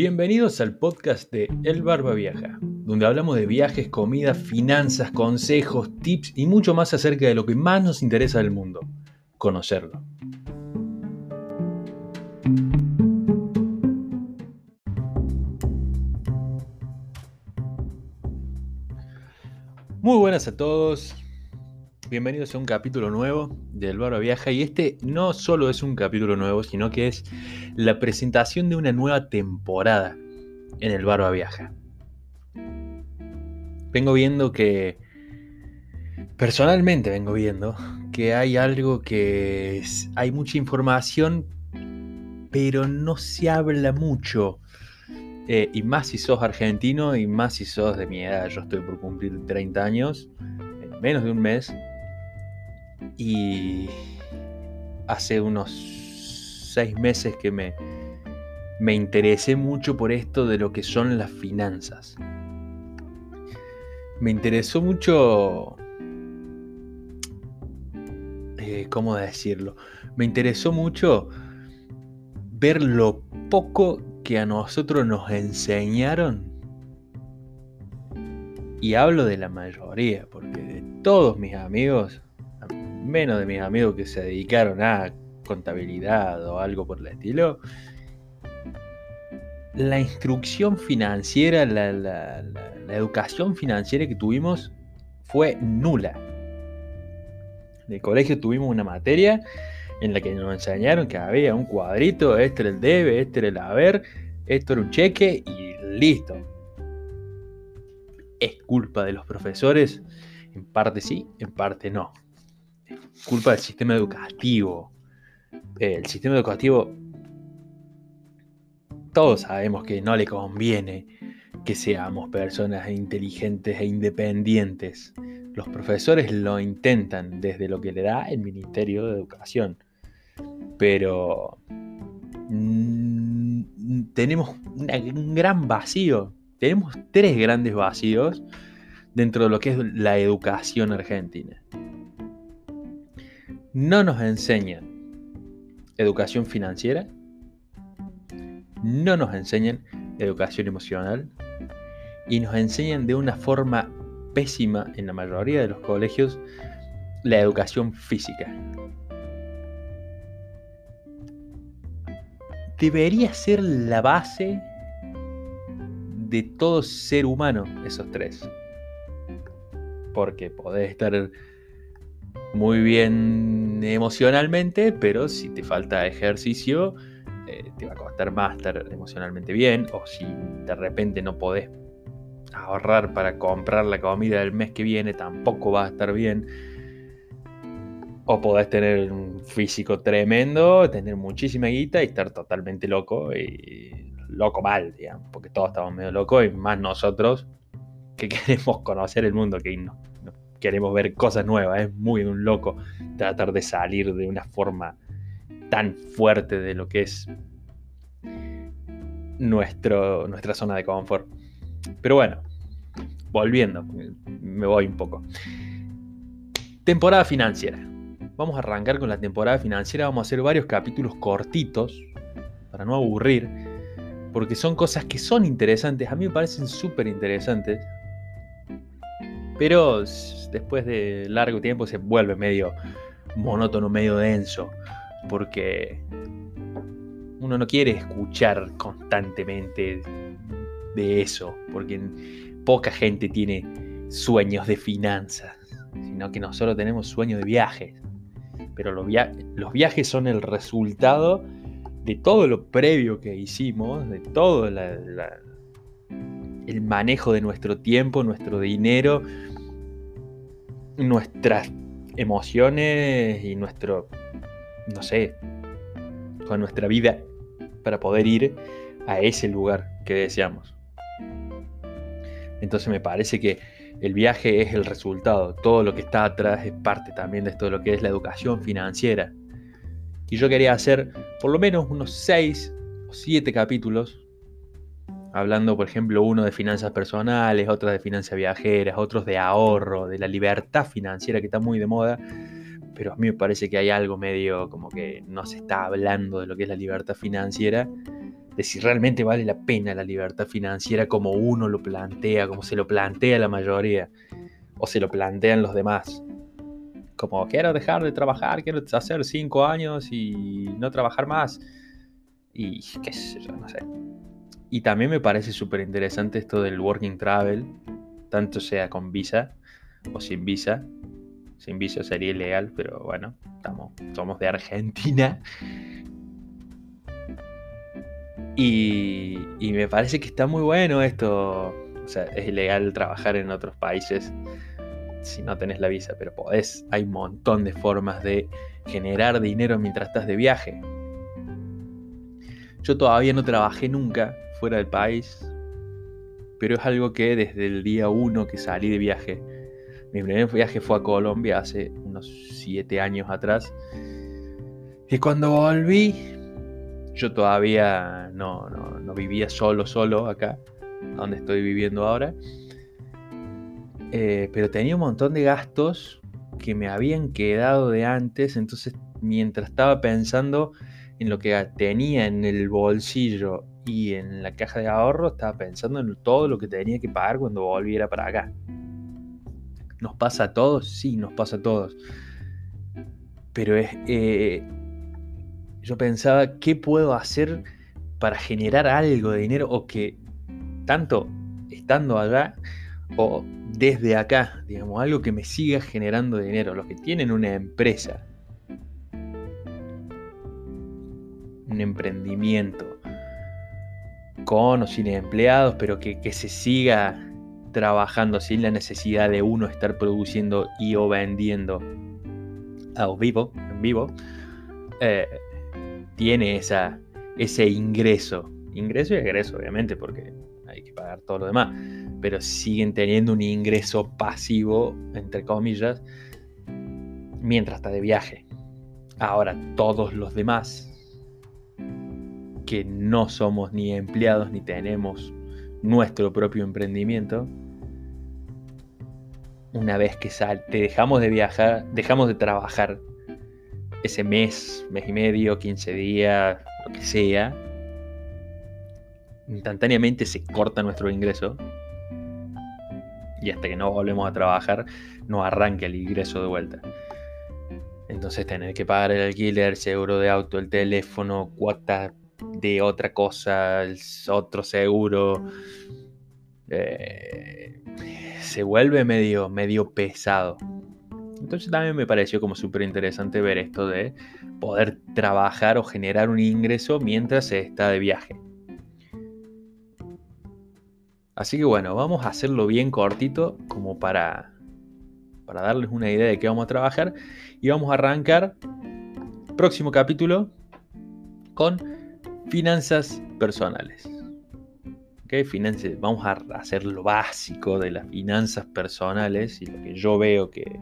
Bienvenidos al podcast de El Barba Viaja, donde hablamos de viajes, comida, finanzas, consejos, tips y mucho más acerca de lo que más nos interesa del mundo, conocerlo. Muy buenas a todos, bienvenidos a un capítulo nuevo del Barba Viaja y este no solo es un capítulo nuevo, sino que es la presentación de una nueva temporada en el Barba Viaja. Vengo viendo que, personalmente vengo viendo que hay algo que hay mucha información, pero no se habla mucho. Eh, y más si sos argentino y más si sos de mi edad. Yo estoy por cumplir 30 años, en menos de un mes. Y hace unos seis meses que me, me interesé mucho por esto de lo que son las finanzas. Me interesó mucho... Eh, ¿Cómo decirlo? Me interesó mucho ver lo poco que a nosotros nos enseñaron. Y hablo de la mayoría, porque de todos mis amigos, menos de mis amigos que se dedicaron a contabilidad o algo por el estilo, la instrucción financiera, la, educación financiera que tuvimos fue nula. En el colegio tuvimos una materia en la que nos enseñaron que había un cuadrito, este era el debe, este era el haber, esto era un cheque y listo. ¿Es culpa de los profesores? En parte sí, en parte no culpa del sistema educativo. El sistema educativo, todos sabemos que no le conviene que seamos personas inteligentes e independientes. Los profesores lo intentan desde lo que le da el Ministerio de Educación. Pero mm, tenemos un gran vacío. Tenemos tres grandes vacíos dentro de lo que es la educación argentina no nos enseñan educación financiera, no nos enseñan educación emocional y nos enseñan de una forma pésima en la mayoría de los colegios la educación física. Debería ser la base de todo ser humano esos tres. Porque podés estar muy bien emocionalmente, pero si te falta ejercicio, eh, te va a costar más estar emocionalmente bien. O si de repente no podés ahorrar para comprar la comida del mes que viene, tampoco va a estar bien. O podés tener un físico tremendo, tener muchísima guita y estar totalmente loco. Y loco mal, digamos, porque todos estamos medio locos y más nosotros que queremos conocer el mundo que no queremos ver cosas nuevas. Es muy un loco tratar de salir de una forma tan fuerte de lo que es nuestro, nuestra zona de confort. Pero bueno, volviendo, me voy un poco. Temporada financiera. Vamos a arrancar con la temporada financiera. Vamos a hacer varios capítulos cortitos para no aburrir. Porque son cosas que son interesantes. A mí me parecen súper interesantes. Pero después de largo tiempo se vuelve medio monótono, medio denso, porque uno no quiere escuchar constantemente de eso, porque poca gente tiene sueños de finanzas, sino que nosotros tenemos sueños de viajes. Pero los, viajes son el resultado de todo lo previo que hicimos, de todo el manejo de nuestro tiempo, nuestro dinero, nuestras emociones y nuestro, no sé, con nuestra vida para poder ir a ese lugar que deseamos. Entonces me parece que el viaje es el resultado, todo lo que está atrás es parte también de esto lo que es la educación financiera. Y yo quería hacer por lo menos unos 6 o 7 capítulos hablando, por ejemplo, uno de finanzas personales, otro de finanzas viajeras, otros de ahorro, de la libertad financiera que está muy de moda, pero a mí me parece que hay algo medio como que no se está hablando de lo que es la libertad financiera, de si realmente vale la pena la libertad financiera como uno lo plantea, como se lo plantea la mayoría, o se lo plantean los demás. Como quiero dejar de trabajar, quiero hacer cinco años y no trabajar más. Y qué sé yo, no sé. Y también me parece súper interesante esto del working travel, tanto sea con visa o sin visa. Sin visa sería ilegal, pero bueno, estamos, somos de Argentina. Y, y me parece que está muy bueno esto. O sea, es ilegal trabajar en otros países si no tenés la visa, pero podés. Hay un montón de formas de generar dinero mientras estás de viaje. Yo todavía no trabajé nunca fuera del país, pero es algo que desde el día uno que salí de viaje, mi primer viaje fue a Colombia hace unos 7 años atrás, y cuando volví, yo todavía no, no, vivía solo, solo acá, donde estoy viviendo ahora, eh, pero tenía un montón de gastos que me habían quedado de antes, entonces mientras estaba pensando en lo que tenía en el bolsillo y en la caja de ahorro estaba pensando en todo lo que tenía que pagar cuando volviera para acá. ¿Nos pasa a todos? Sí, nos pasa a todos. Pero es. Eh, yo pensaba, ¿qué puedo hacer para generar algo de dinero? O que, tanto estando allá o desde acá, digamos, algo que me siga generando dinero. Los que tienen una empresa, un emprendimiento, con o sin empleados, pero que, se siga trabajando sin la necesidad de uno estar produciendo y o vendiendo a vivo, en vivo, eh, tiene ese ingreso. Ingreso y egreso, obviamente, porque hay que pagar todo lo demás. Pero siguen teniendo un ingreso pasivo, entre comillas, mientras está de viaje. Ahora, todos los demás que no somos ni empleados ni tenemos nuestro propio emprendimiento, una vez que sal, te dejamos de viajar, dejamos de trabajar ese mes, mes y medio, 15 días, lo que sea, instantáneamente se corta nuestro ingreso y hasta que no volvemos a trabajar no arranca el ingreso de vuelta. Entonces tener que pagar el alquiler, seguro de auto, el teléfono, cuotas de otra cosa, otro seguro. Eh, se vuelve medio, medio pesado. Entonces también me pareció como súper interesante ver esto de poder trabajar o generar un ingreso mientras se está de viaje. Así que bueno, vamos a hacerlo bien cortito como para, para darles una idea de qué vamos a trabajar. Y vamos a arrancar próximo capítulo con Finanzas personales. ¿Okay? Finanzas, vamos a hacer lo básico de las finanzas personales y lo que yo veo que,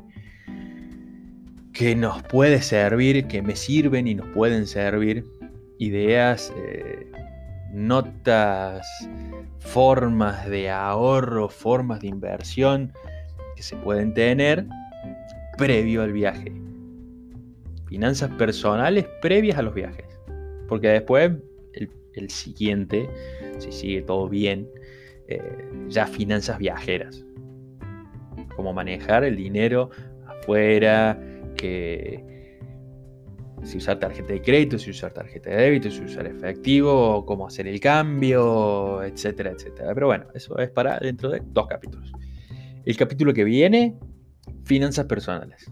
que nos puede servir, que me sirven y nos pueden servir. Ideas, eh, notas, formas de ahorro, formas de inversión que se pueden tener previo al viaje. Finanzas personales previas a los viajes. Porque después el siguiente, si sigue todo bien, eh, ya finanzas viajeras. Cómo manejar el dinero afuera, que si usar tarjeta de crédito, si usar tarjeta de débito, si usar efectivo, cómo hacer el cambio, etcétera, etcétera. Pero bueno, eso es para dentro de dos capítulos. El capítulo que viene, finanzas personales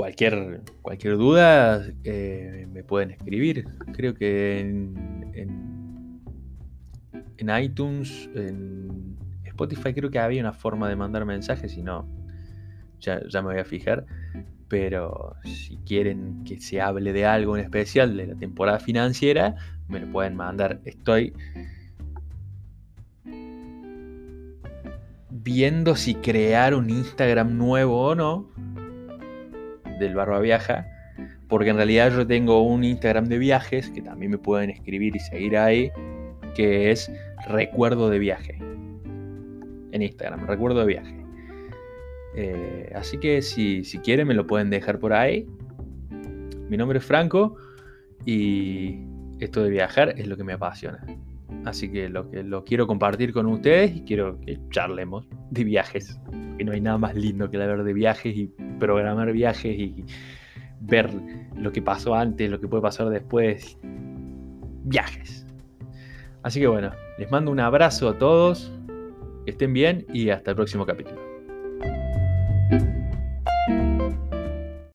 cualquier, cualquier duda eh, me pueden escribir. Creo que en, en, iTunes, en Spotify creo que había una forma de mandar mensajes, si no, ya, ya me voy a fijar. Pero si quieren que se hable de algo en especial de la temporada financiera, me lo pueden mandar. Estoy viendo si crear un Instagram nuevo o no del Barba Viaja, porque en realidad yo tengo un Instagram de viajes que también me pueden escribir y seguir ahí, que es Recuerdo de Viaje. En Instagram, Recuerdo de Viaje. Eh, así que si, si quieren me lo pueden dejar por ahí. Mi nombre es Franco y esto de viajar es lo que me apasiona. Así que lo que lo quiero compartir con ustedes y quiero que charlemos de viajes. Que no hay nada más lindo que hablar de viajes y programar viajes y ver lo que pasó antes, lo que puede pasar después. Viajes. Así que bueno, les mando un abrazo a todos, que estén bien y hasta el próximo capítulo.